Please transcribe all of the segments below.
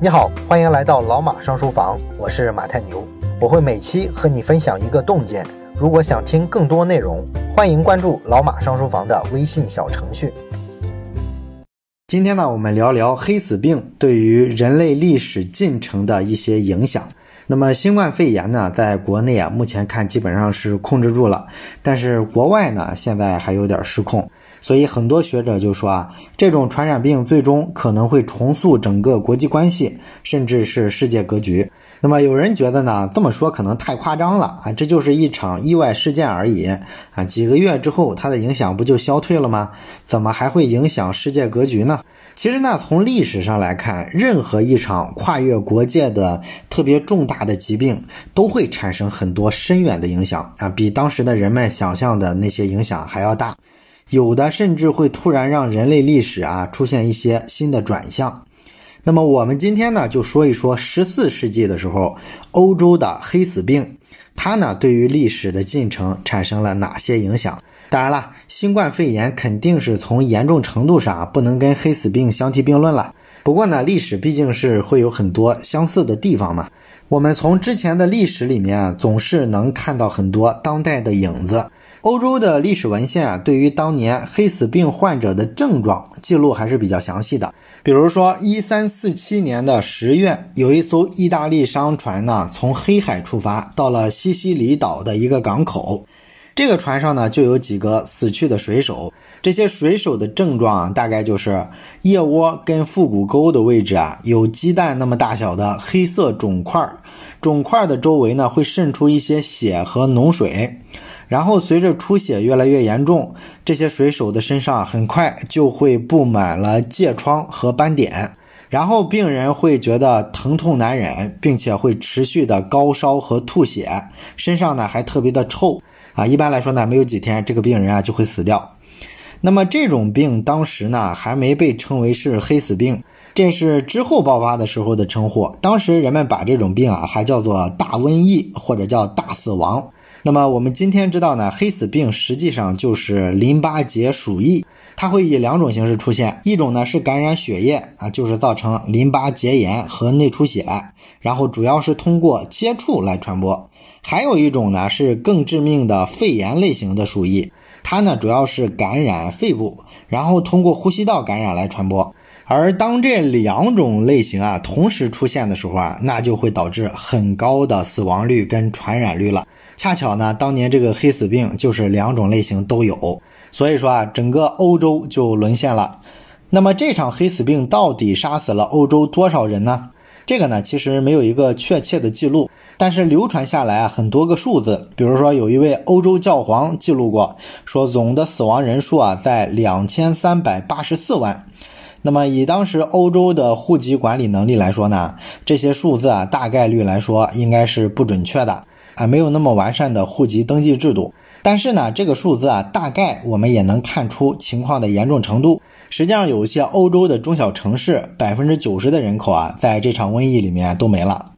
你好，欢迎来到老马上书房，我是马太牛，我会每期和你分享一个洞见。如果想听更多内容，欢迎关注老马上书房的微信小程序。今天呢，我们聊聊黑死病对于人类历史进程的一些影响。那么，新冠肺炎呢，在国内啊，目前看基本上是控制住了，但是国外呢，现在还有点失控。所以很多学者就说啊，这种传染病最终可能会重塑整个国际关系，甚至是世界格局。那么有人觉得呢，这么说可能太夸张了啊，这就是一场意外事件而已啊，几个月之后它的影响不就消退了吗？怎么还会影响世界格局呢？其实呢，从历史上来看，任何一场跨越国界的特别重大的疾病，都会产生很多深远的影响啊，比当时的人们想象的那些影响还要大。有的甚至会突然让人类历史啊出现一些新的转向。那么我们今天呢就说一说十四世纪的时候欧洲的黑死病，它呢对于历史的进程产生了哪些影响？当然了，新冠肺炎肯定是从严重程度上不能跟黑死病相提并论了。不过呢，历史毕竟是会有很多相似的地方嘛。我们从之前的历史里面啊总是能看到很多当代的影子。欧洲的历史文献啊，对于当年黑死病患者的症状记录还是比较详细的。比如说，一三四七年的十月，有一艘意大利商船呢，从黑海出发，到了西西里岛的一个港口。这个船上呢，就有几个死去的水手。这些水手的症状啊大概就是腋窝跟腹股沟的位置啊，有鸡蛋那么大小的黑色肿块，肿块的周围呢，会渗出一些血和脓水。然后随着出血越来越严重，这些水手的身上很快就会布满了疥疮和斑点，然后病人会觉得疼痛难忍，并且会持续的高烧和吐血，身上呢还特别的臭啊。一般来说呢，没有几天这个病人啊就会死掉。那么这种病当时呢还没被称为是黑死病，这是之后爆发的时候的称呼。当时人们把这种病啊还叫做大瘟疫或者叫大死亡。那么我们今天知道呢，黑死病实际上就是淋巴结鼠疫，它会以两种形式出现，一种呢是感染血液啊，就是造成淋巴结炎和内出血，然后主要是通过接触来传播；还有一种呢是更致命的肺炎类型的鼠疫，它呢主要是感染肺部，然后通过呼吸道感染来传播。而当这两种类型啊同时出现的时候啊，那就会导致很高的死亡率跟传染率了。恰巧呢，当年这个黑死病就是两种类型都有，所以说啊，整个欧洲就沦陷了。那么这场黑死病到底杀死了欧洲多少人呢？这个呢，其实没有一个确切的记录，但是流传下来啊很多个数字。比如说有一位欧洲教皇记录过，说总的死亡人数啊在两千三百八十四万。那么以当时欧洲的户籍管理能力来说呢，这些数字啊大概率来说应该是不准确的啊，没有那么完善的户籍登记制度。但是呢，这个数字啊大概我们也能看出情况的严重程度。实际上，有一些欧洲的中小城市，百分之九十的人口啊在这场瘟疫里面都没了。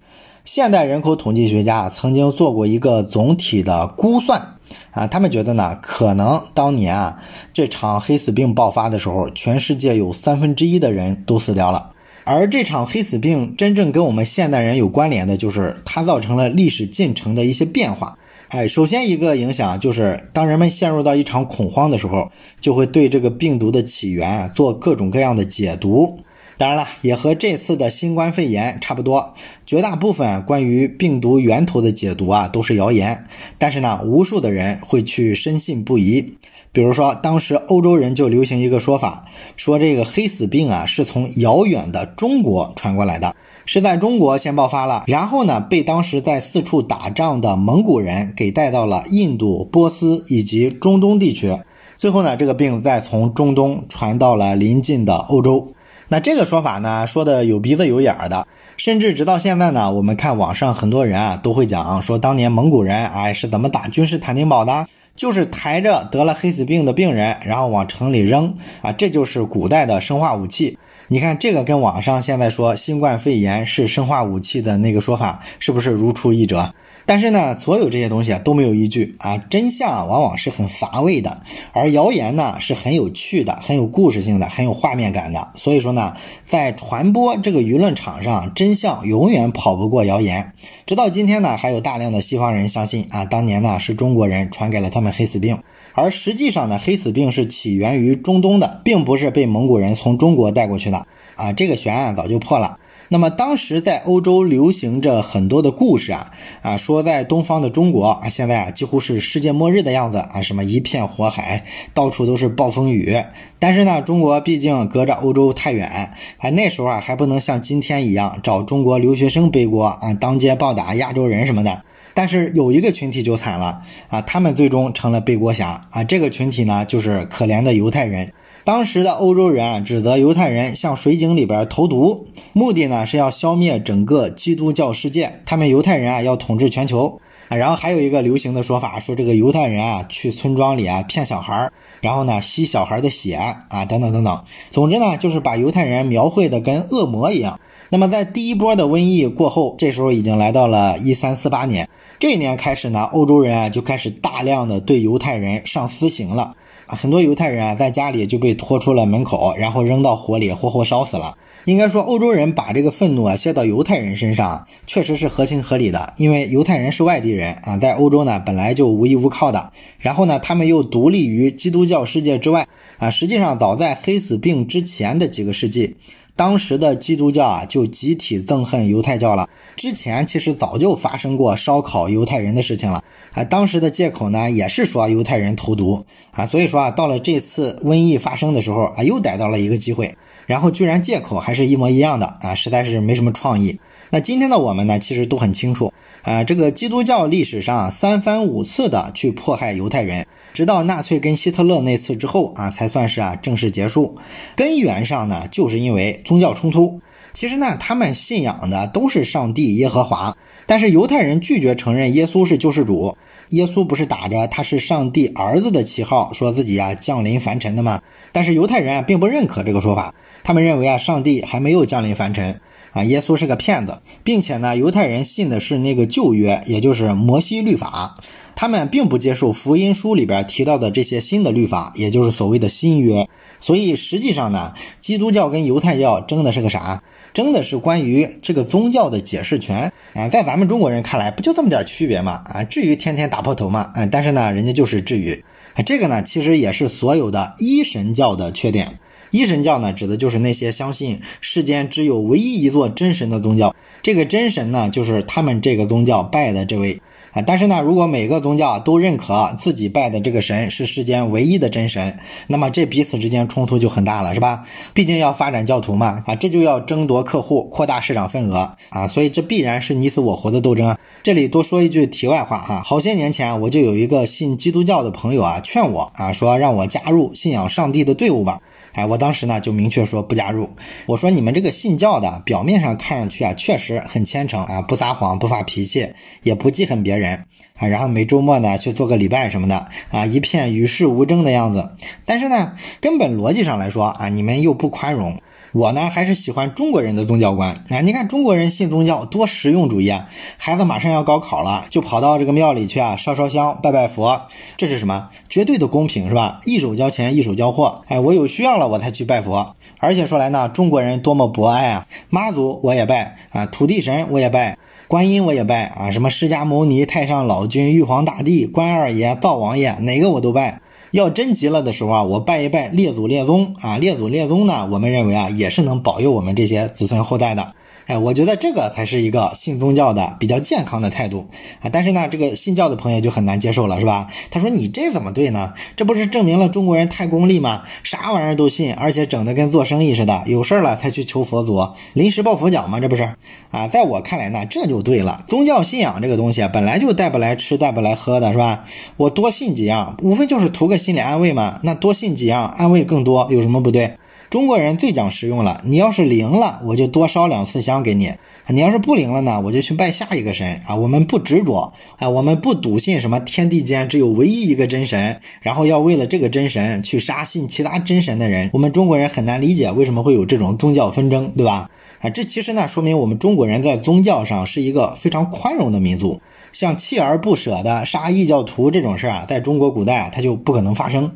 现代人口统计学家曾经做过一个总体的估算。啊，他们觉得呢，可能当年啊这场黑死病爆发的时候，全世界有三分之一的人都死掉了。而这场黑死病真正跟我们现代人有关联的，就是它造成了历史进程的一些变化。哎，首先一个影响就是，当人们陷入到一场恐慌的时候，就会对这个病毒的起源做各种各样的解读。当然了，也和这次的新冠肺炎差不多，绝大部分关于病毒源头的解读啊都是谣言。但是呢，无数的人会去深信不疑。比如说，当时欧洲人就流行一个说法，说这个黑死病啊是从遥远的中国传过来的，是在中国先爆发了，然后呢被当时在四处打仗的蒙古人给带到了印度、波斯以及中东地区，最后呢这个病再从中东传到了邻近的欧洲。那这个说法呢，说的有鼻子有眼儿的，甚至直到现在呢，我们看网上很多人啊都会讲说，当年蒙古人哎是怎么打君士坦丁堡的，就是抬着得了黑死病的病人，然后往城里扔啊，这就是古代的生化武器。你看这个跟网上现在说新冠肺炎是生化武器的那个说法，是不是如出一辙？但是呢，所有这些东西啊都没有依据啊，真相往往是很乏味的，而谣言呢是很有趣的、很有故事性的、很有画面感的。所以说呢，在传播这个舆论场上，真相永远跑不过谣言。直到今天呢，还有大量的西方人相信啊，当年呢是中国人传给了他们黑死病，而实际上呢，黑死病是起源于中东的，并不是被蒙古人从中国带过去的啊，这个悬案早就破了。那么当时在欧洲流行着很多的故事啊啊，说在东方的中国啊，现在啊几乎是世界末日的样子啊，什么一片火海，到处都是暴风雨。但是呢，中国毕竟隔着欧洲太远，哎，那时候啊还不能像今天一样找中国留学生背锅啊，当街暴打亚洲人什么的。但是有一个群体就惨了啊，他们最终成了背锅侠啊，这个群体呢就是可怜的犹太人。当时的欧洲人啊，指责犹太人向水井里边投毒，目的呢是要消灭整个基督教世界。他们犹太人啊要统治全球啊。然后还有一个流行的说法，说这个犹太人啊去村庄里啊骗小孩儿然后呢吸小孩的血啊等等等等。总之呢就是把犹太人描绘的跟恶魔一样。那么在第一波的瘟疫过后，这时候已经来到了一三四八年，这一年开始呢，欧洲人啊就开始大量的对犹太人上私刑了。很多犹太人啊，在家里就被拖出了门口，然后扔到火里，活活烧死了。应该说，欧洲人把这个愤怒啊泄到犹太人身上，确实是合情合理的。因为犹太人是外地人啊，在欧洲呢本来就无依无靠的，然后呢，他们又独立于基督教世界之外啊。实际上，早在黑死病之前的几个世纪。当时的基督教啊，就集体憎恨犹太教了。之前其实早就发生过烧烤犹太人的事情了啊。当时的借口呢，也是说犹太人投毒啊。所以说啊，到了这次瘟疫发生的时候啊，又逮到了一个机会，然后居然借口还是一模一样的啊，实在是没什么创意。那今天的我们呢，其实都很清楚啊，这个基督教历史上三番五次的去迫害犹太人。直到纳粹跟希特勒那次之后啊，才算是啊正式结束。根源上呢，就是因为宗教冲突。其实呢，他们信仰的都是上帝耶和华，但是犹太人拒绝承认耶稣是救世主。耶稣不是打着他是上帝儿子的旗号，说自己啊降临凡尘的吗？但是犹太人啊并不认可这个说法，他们认为啊上帝还没有降临凡尘啊，耶稣是个骗子，并且呢，犹太人信的是那个旧约，也就是摩西律法。他们并不接受福音书里边提到的这些新的律法，也就是所谓的新约。所以实际上呢，基督教跟犹太教争的是个啥？争的是关于这个宗教的解释权啊。在咱们中国人看来，不就这么点区别吗？啊，至于天天打破头吗？啊，但是呢，人家就是至于。这个呢，其实也是所有的一神教的缺点。一神教呢，指的就是那些相信世间只有唯一一座真神的宗教。这个真神呢，就是他们这个宗教拜的这位。啊，但是呢，如果每个宗教都认可自己拜的这个神是世间唯一的真神，那么这彼此之间冲突就很大了，是吧？毕竟要发展教徒嘛，啊，这就要争夺客户，扩大市场份额啊，所以这必然是你死我活的斗争。这里多说一句题外话哈，好些年前我就有一个信基督教的朋友啊，劝我啊，说让我加入信仰上帝的队伍吧。哎，我当时呢就明确说不加入。我说你们这个信教的，表面上看上去啊确实很虔诚啊，不撒谎，不发脾气，也不记恨别人人啊，然后每周末呢去做个礼拜什么的啊，一片与世无争的样子。但是呢，根本逻辑上来说啊，你们又不宽容。我呢还是喜欢中国人的宗教观啊！你看中国人信宗教多实用主义啊！孩子马上要高考了，就跑到这个庙里去啊，烧烧香，拜拜佛，这是什么？绝对的公平是吧？一手交钱一手交货，哎，我有需要了我才去拜佛。而且说来呢，中国人多么博爱啊！妈祖我也拜啊，土地神我也拜，观音我也拜啊，什么释迦牟尼、太上老君、玉皇大帝、关二爷、灶王爷，哪个我都拜。要真急了的时候啊，我拜一拜列祖列宗啊，列祖列宗呢，我们认为啊，也是能保佑我们这些子孙后代的。哎，我觉得这个才是一个信宗教的比较健康的态度啊！但是呢，这个信教的朋友就很难接受了，是吧？他说：“你这怎么对呢？这不是证明了中国人太功利吗？啥玩意儿都信，而且整的跟做生意似的，有事儿了才去求佛祖，临时抱佛脚吗？这不是？啊，在我看来呢，这就对了。宗教信仰这个东西本来就带不来吃，带不来喝的，是吧？我多信几样，无非就是图个心理安慰嘛。那多信几样，安慰更多，有什么不对？”中国人最讲实用了，你要是灵了，我就多烧两次香给你；你要是不灵了呢，我就去拜下一个神啊。我们不执着啊，我们不笃信什么天地间只有唯一一个真神，然后要为了这个真神去杀信其他真神的人。我们中国人很难理解为什么会有这种宗教纷争，对吧？啊，这其实呢说明我们中国人在宗教上是一个非常宽容的民族。像锲而不舍的杀异教徒这种事儿啊，在中国古代啊，它就不可能发生。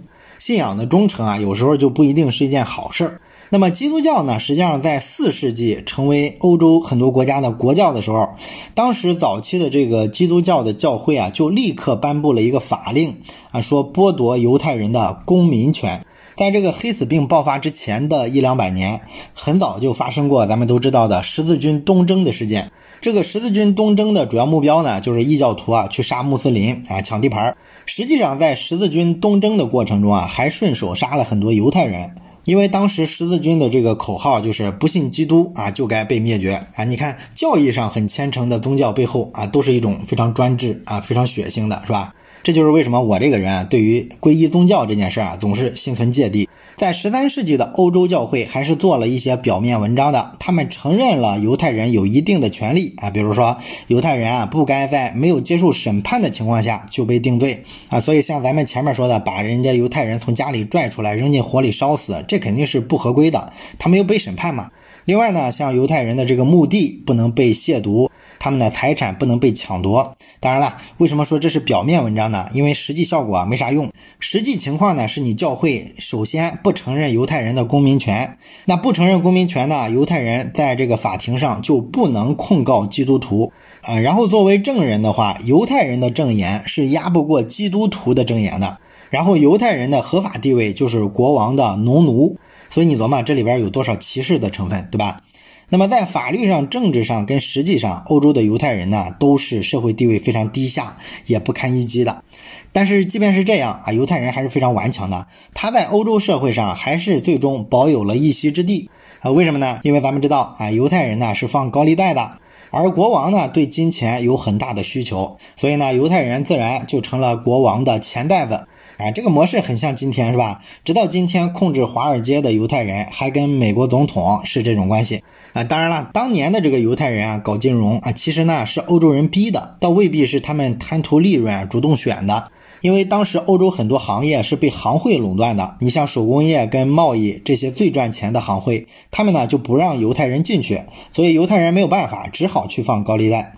信仰的忠诚啊，有时候就不一定是一件好事儿。那么基督教呢，实际上在四世纪成为欧洲很多国家的国教的时候，当时早期的这个基督教的教会啊，就立刻颁布了一个法令啊，说剥夺犹太人的公民权。在这个黑死病爆发之前的一两百年，很早就发生过咱们都知道的十字军东征的事件。这个十字军东征的主要目标呢，就是异教徒啊去杀穆斯林啊抢地盘。实际上，在十字军东征的过程中啊，还顺手杀了很多犹太人。因为当时十字军的这个口号就是不信基督啊就该被灭绝啊！你看教义上很虔诚的宗教背后啊，都是一种非常专制啊、非常血腥的，是吧？这就是为什么我这个人啊对于皈依宗教这件事啊，总是心存芥蒂。在十三世纪的欧洲教会还是做了一些表面文章的，他们承认了犹太人有一定的权利啊，比如说犹太人啊不该在没有接受审判的情况下就被定罪啊，所以像咱们前面说的，把人家犹太人从家里拽出来扔进火里烧死，这肯定是不合规的，他没有被审判嘛。另外呢，像犹太人的这个墓地不能被亵渎，他们的财产不能被抢夺。当然了，为什么说这是表面文章呢？因为实际效果啊没啥用。实际情况呢，是你教会首先不承认犹太人的公民权，那不承认公民权呢，犹太人在这个法庭上就不能控告基督徒啊。然后作为证人的话，犹太人的证言是压不过基督徒的证言的。然后犹太人的合法地位就是国王的农奴。所以你琢磨这里边有多少歧视的成分，对吧？那么在法律上、政治上跟实际上，欧洲的犹太人呢都是社会地位非常低下，也不堪一击的。但是即便是这样啊，犹太人还是非常顽强的，他在欧洲社会上还是最终保有了一席之地啊？为什么呢？因为咱们知道啊，犹太人呢是放高利贷的，而国王呢对金钱有很大的需求，所以呢犹太人自然就成了国王的钱袋子。哎，这个模式很像今天，是吧？直到今天，控制华尔街的犹太人还跟美国总统是这种关系啊。当然了，当年的这个犹太人啊，搞金融啊，其实呢是欧洲人逼的，倒未必是他们贪图利润主动选的。因为当时欧洲很多行业是被行会垄断的，你像手工业跟贸易这些最赚钱的行会，他们呢就不让犹太人进去，所以犹太人没有办法，只好去放高利贷，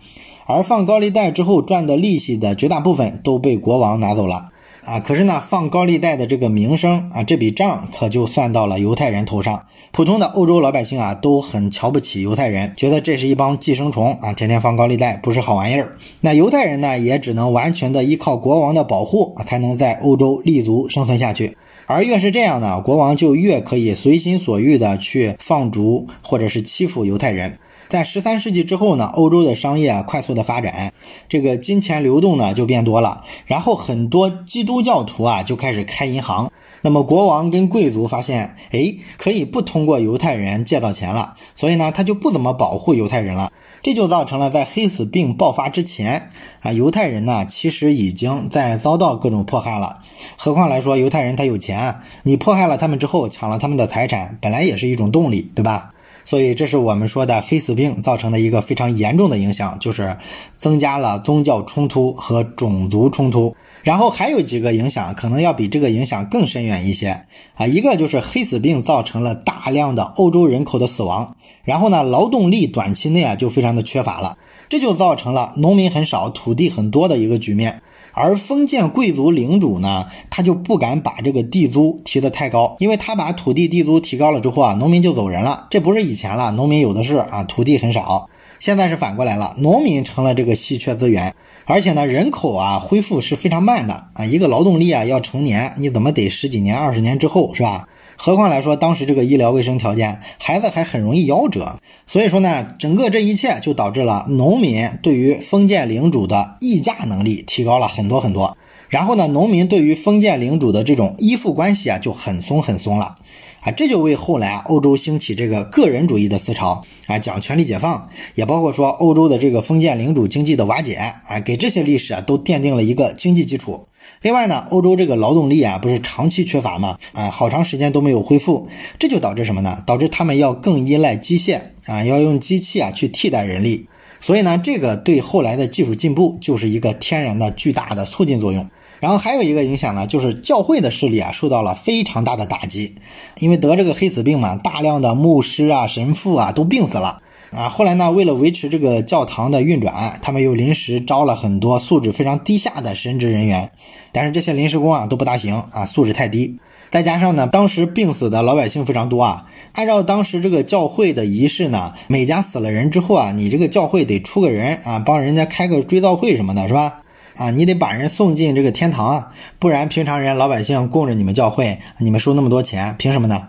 而放高利贷之后赚的利息的绝大部分都被国王拿走了。啊，可是呢，放高利贷的这个名声啊，这笔账可就算到了犹太人头上。普通的欧洲老百姓啊，都很瞧不起犹太人，觉得这是一帮寄生虫啊，天天放高利贷不是好玩意儿。那犹太人呢，也只能完全的依靠国王的保护，才能在欧洲立足生存下去。而越是这样呢，国王就越可以随心所欲的去放逐或者是欺负犹太人。在十三世纪之后呢，欧洲的商业快速的发展，这个金钱流动呢就变多了，然后很多基督教徒啊就开始开银行。那么国王跟贵族发现，哎，可以不通过犹太人借到钱了，所以呢他就不怎么保护犹太人了。这就造成了在黑死病爆发之前啊，犹太人呢其实已经在遭到各种迫害了。何况来说，犹太人他有钱，你迫害了他们之后，抢了他们的财产，本来也是一种动力，对吧？所以，这是我们说的黑死病造成的一个非常严重的影响，就是增加了宗教冲突和种族冲突。然后还有几个影响，可能要比这个影响更深远一些啊。一个就是黑死病造成了大量的欧洲人口的死亡，然后呢，劳动力短期内啊就非常的缺乏了，这就造成了农民很少、土地很多的一个局面。而封建贵族领主呢，他就不敢把这个地租提得太高，因为他把土地地租提高了之后啊，农民就走人了。这不是以前了，农民有的是啊，土地很少。现在是反过来了，农民成了这个稀缺资源，而且呢，人口啊恢复是非常慢的啊，一个劳动力啊要成年，你怎么得十几年、二十年之后是吧？何况来说，当时这个医疗卫生条件，孩子还很容易夭折。所以说呢，整个这一切就导致了农民对于封建领主的议价能力提高了很多很多。然后呢，农民对于封建领主的这种依附关系啊就很松很松了。啊，这就为后来啊欧洲兴起这个个人主义的思潮啊，讲权力解放，也包括说欧洲的这个封建领主经济的瓦解啊，给这些历史啊都奠定了一个经济基础。另外呢，欧洲这个劳动力啊，不是长期缺乏吗？啊，好长时间都没有恢复，这就导致什么呢？导致他们要更依赖机械啊，要用机器啊去替代人力。所以呢，这个对后来的技术进步就是一个天然的巨大的促进作用。然后还有一个影响呢，就是教会的势力啊受到了非常大的打击，因为得这个黑死病嘛，大量的牧师啊、神父啊都病死了。啊，后来呢，为了维持这个教堂的运转，他们又临时招了很多素质非常低下的神职人员，但是这些临时工啊都不大行啊，素质太低。再加上呢，当时病死的老百姓非常多啊，按照当时这个教会的仪式呢，每家死了人之后啊，你这个教会得出个人啊，帮人家开个追悼会什么的，是吧？啊，你得把人送进这个天堂啊，不然平常人老百姓供着你们教会，你们收那么多钱，凭什么呢？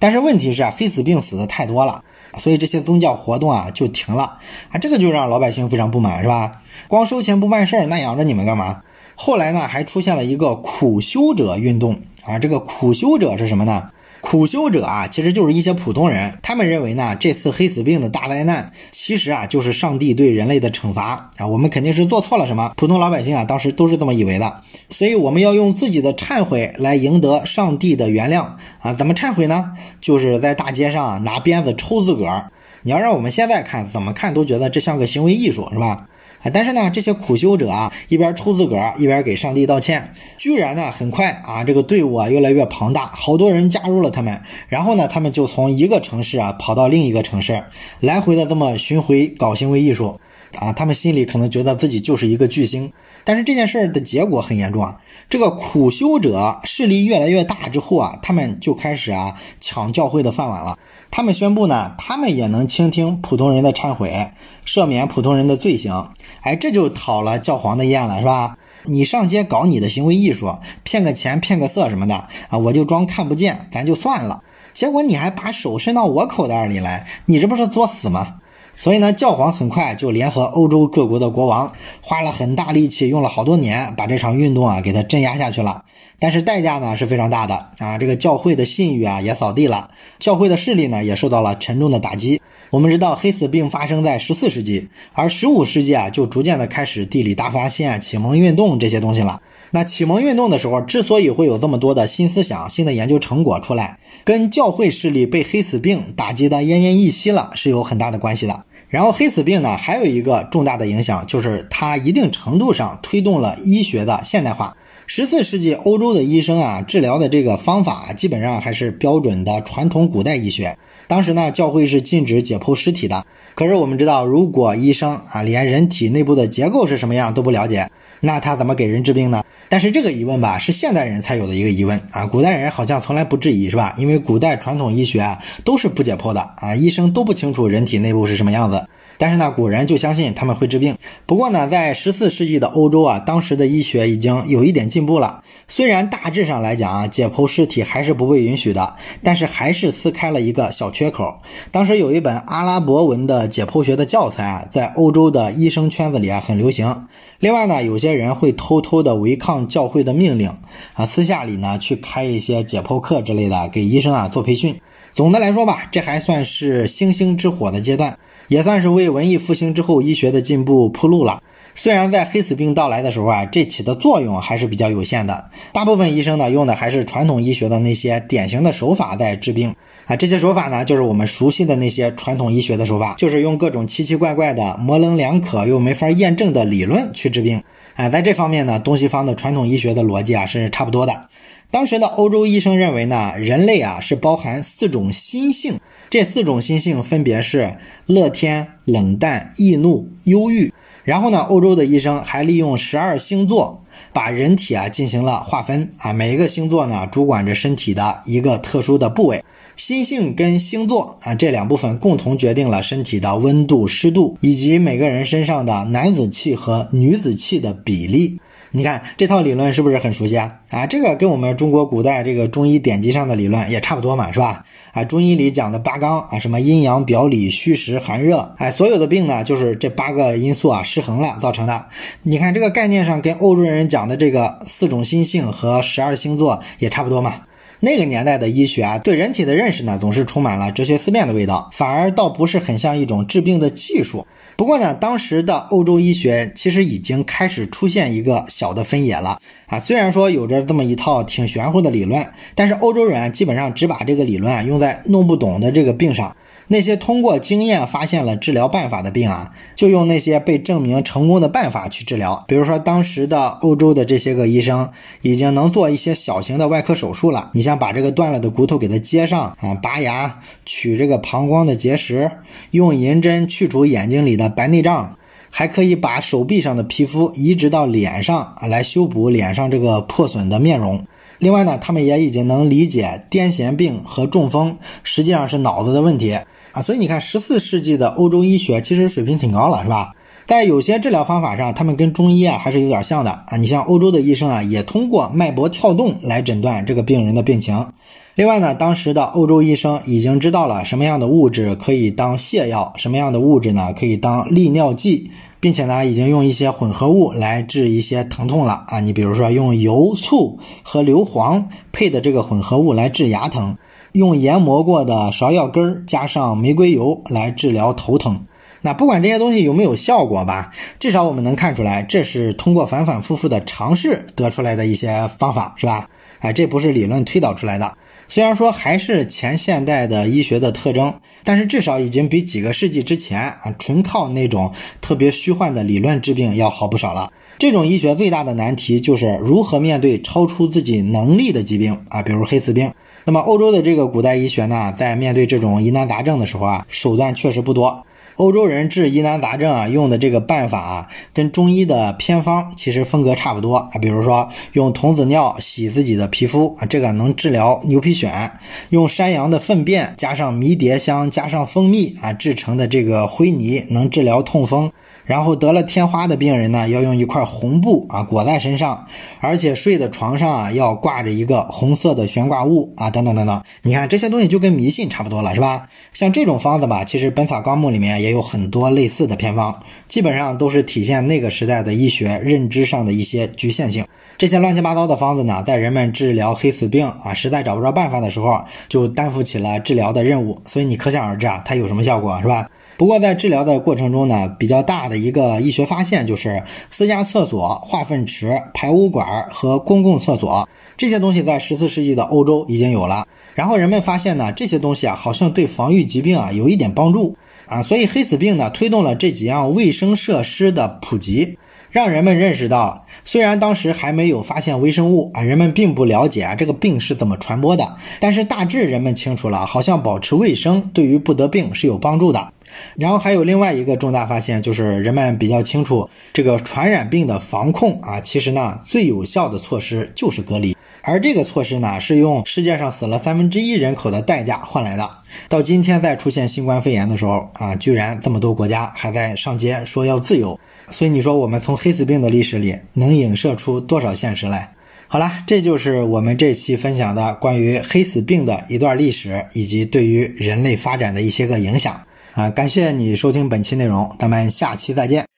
但是问题是啊，黑死病死的太多了。所以这些宗教活动啊就停了啊，这个就让老百姓非常不满，是吧？光收钱不办事儿，那养着你们干嘛？后来呢，还出现了一个苦修者运动啊，这个苦修者是什么呢？苦修者啊，其实就是一些普通人。他们认为呢，这次黑死病的大灾难，其实啊，就是上帝对人类的惩罚啊。我们肯定是做错了什么。普通老百姓啊，当时都是这么以为的。所以我们要用自己的忏悔来赢得上帝的原谅啊。怎么忏悔呢？就是在大街上拿鞭子抽自个儿。你要让我们现在看，怎么看都觉得这像个行为艺术，是吧？啊，但是呢，这些苦修者啊，一边抽自个儿，一边给上帝道歉，居然呢，很快啊，这个队伍啊越来越庞大，好多人加入了他们。然后呢，他们就从一个城市啊跑到另一个城市，来回的这么巡回搞行为艺术。啊，他们心里可能觉得自己就是一个巨星。但是这件事儿的结果很严重啊，这个苦修者势力越来越大之后啊，他们就开始啊抢教会的饭碗了。他们宣布呢，他们也能倾听普通人的忏悔，赦免普通人的罪行。哎，这就讨了教皇的厌了，是吧？你上街搞你的行为艺术，骗个钱、骗个色什么的啊，我就装看不见，咱就算了。结果你还把手伸到我口袋里来，你这不是作死吗？所以呢，教皇很快就联合欧洲各国的国王，花了很大力气，用了好多年，把这场运动啊给它镇压下去了。但是代价呢是非常大的啊，这个教会的信誉啊也扫地了，教会的势力呢也受到了沉重的打击。我们知道黑死病发生在十四世纪，而十五世纪啊就逐渐的开始地理大发现、启蒙运动这些东西了。那启蒙运动的时候，之所以会有这么多的新思想、新的研究成果出来，跟教会势力被黑死病打击的奄奄一息了是有很大的关系的。然后黑死病呢，还有一个重大的影响，就是它一定程度上推动了医学的现代化。十四世纪欧洲的医生啊，治疗的这个方法基本上还是标准的传统古代医学。当时呢，教会是禁止解剖尸体的。可是我们知道，如果医生啊连人体内部的结构是什么样都不了解，那他怎么给人治病呢？但是这个疑问吧，是现代人才有的一个疑问啊，古代人好像从来不质疑，是吧？因为古代传统医学啊都是不解剖的啊，医生都不清楚人体内部是什么样子。但是呢，古人就相信他们会治病。不过呢，在十四世纪的欧洲啊，当时的医学已经有一点进步了。虽然大致上来讲啊，解剖尸体还是不被允许的，但是还是撕开了一个小缺口。当时有一本阿拉伯文的解剖学的教材啊，在欧洲的医生圈子里啊很流行。另外呢，有些人会偷偷的违抗教会的命令啊，私下里呢去开一些解剖课之类的，给医生啊做培训。总的来说吧，这还算是星星之火的阶段。也算是为文艺复兴之后医学的进步铺路了。虽然在黑死病到来的时候啊，这起的作用还是比较有限的。大部分医生呢，用的还是传统医学的那些典型的手法在治病啊。这些手法呢，就是我们熟悉的那些传统医学的手法，就是用各种奇奇怪怪的、模棱两可又没法验证的理论去治病啊。在这方面呢，东西方的传统医学的逻辑啊是差不多的。当时的欧洲医生认为呢，人类啊是包含四种心性，这四种心性分别是乐天、冷淡、易怒、忧郁。然后呢，欧洲的医生还利用十二星座把人体啊进行了划分啊，每一个星座呢主管着身体的一个特殊的部位，心性跟星座啊这两部分共同决定了身体的温度、湿度以及每个人身上的男子气和女子气的比例。你看这套理论是不是很熟悉啊？啊，这个跟我们中国古代这个中医典籍上的理论也差不多嘛，是吧？啊，中医里讲的八纲啊，什么阴阳表里、虚实寒热，哎，所有的病呢，就是这八个因素啊失衡了造成的。你看这个概念上跟欧洲人讲的这个四种心性和十二星座也差不多嘛。那个年代的医学啊，对人体的认识呢，总是充满了哲学思辨的味道，反而倒不是很像一种治病的技术。不过呢，当时的欧洲医学其实已经开始出现一个小的分野了啊。虽然说有着这么一套挺玄乎的理论，但是欧洲人基本上只把这个理论啊用在弄不懂的这个病上。那些通过经验发现了治疗办法的病啊，就用那些被证明成功的办法去治疗。比如说，当时的欧洲的这些个医生已经能做一些小型的外科手术了。你像把这个断了的骨头给它接上啊，拔牙、取这个膀胱的结石，用银针去除眼睛里的白内障，还可以把手臂上的皮肤移植到脸上啊，来修补脸上这个破损的面容。另外呢，他们也已经能理解癫痫病和中风实际上是脑子的问题。啊，所以你看，十四世纪的欧洲医学其实水平挺高了，是吧？在有些治疗方法上，他们跟中医啊还是有点像的啊。你像欧洲的医生啊，也通过脉搏跳动来诊断这个病人的病情。另外呢，当时的欧洲医生已经知道了什么样的物质可以当泻药，什么样的物质呢可以当利尿剂，并且呢，已经用一些混合物来治一些疼痛了啊。你比如说用油、醋和硫磺配的这个混合物来治牙疼。用研磨过的芍药根儿加上玫瑰油来治疗头疼，那不管这些东西有没有效果吧，至少我们能看出来，这是通过反反复复的尝试得出来的一些方法，是吧？哎，这不是理论推导出来的。虽然说还是前现代的医学的特征，但是至少已经比几个世纪之前啊，纯靠那种特别虚幻的理论治病要好不少了。这种医学最大的难题就是如何面对超出自己能力的疾病啊，比如黑死病。那么欧洲的这个古代医学呢，在面对这种疑难杂症的时候啊，手段确实不多。欧洲人治疑难杂症啊，用的这个办法啊，跟中医的偏方其实风格差不多啊。比如说用童子尿洗自己的皮肤啊，这个能治疗牛皮癣；用山羊的粪便加上迷迭香加上蜂蜜啊制成的这个灰泥，能治疗痛风。然后得了天花的病人呢，要用一块红布啊裹在身上，而且睡的床上啊要挂着一个红色的悬挂物啊，等等等等。你看这些东西就跟迷信差不多了，是吧？像这种方子吧，其实《本草纲目》里面也有很多类似的偏方，基本上都是体现那个时代的医学认知上的一些局限性。这些乱七八糟的方子呢，在人们治疗黑死病啊，实在找不着办法的时候，就担负起了治疗的任务。所以你可想而知啊，它有什么效果，是吧？不过在治疗的过程中呢，比较大的一个医学发现就是私家厕所、化粪池、排污管和公共厕所这些东西，在十四世纪的欧洲已经有了。然后人们发现呢，这些东西啊，好像对防御疾病啊有一点帮助啊，所以黑死病呢推动了这几样卫生设施的普及，让人们认识到，虽然当时还没有发现微生物啊，人们并不了解啊这个病是怎么传播的，但是大致人们清楚了，好像保持卫生对于不得病是有帮助的。然后还有另外一个重大发现，就是人们比较清楚这个传染病的防控啊，其实呢最有效的措施就是隔离，而这个措施呢是用世界上死了三分之一人口的代价换来的。到今天再出现新冠肺炎的时候啊，居然这么多国家还在上街说要自由，所以你说我们从黑死病的历史里能影射出多少现实来？好了，这就是我们这期分享的关于黑死病的一段历史，以及对于人类发展的一些个影响。啊，感谢你收听本期内容，咱们下期再见。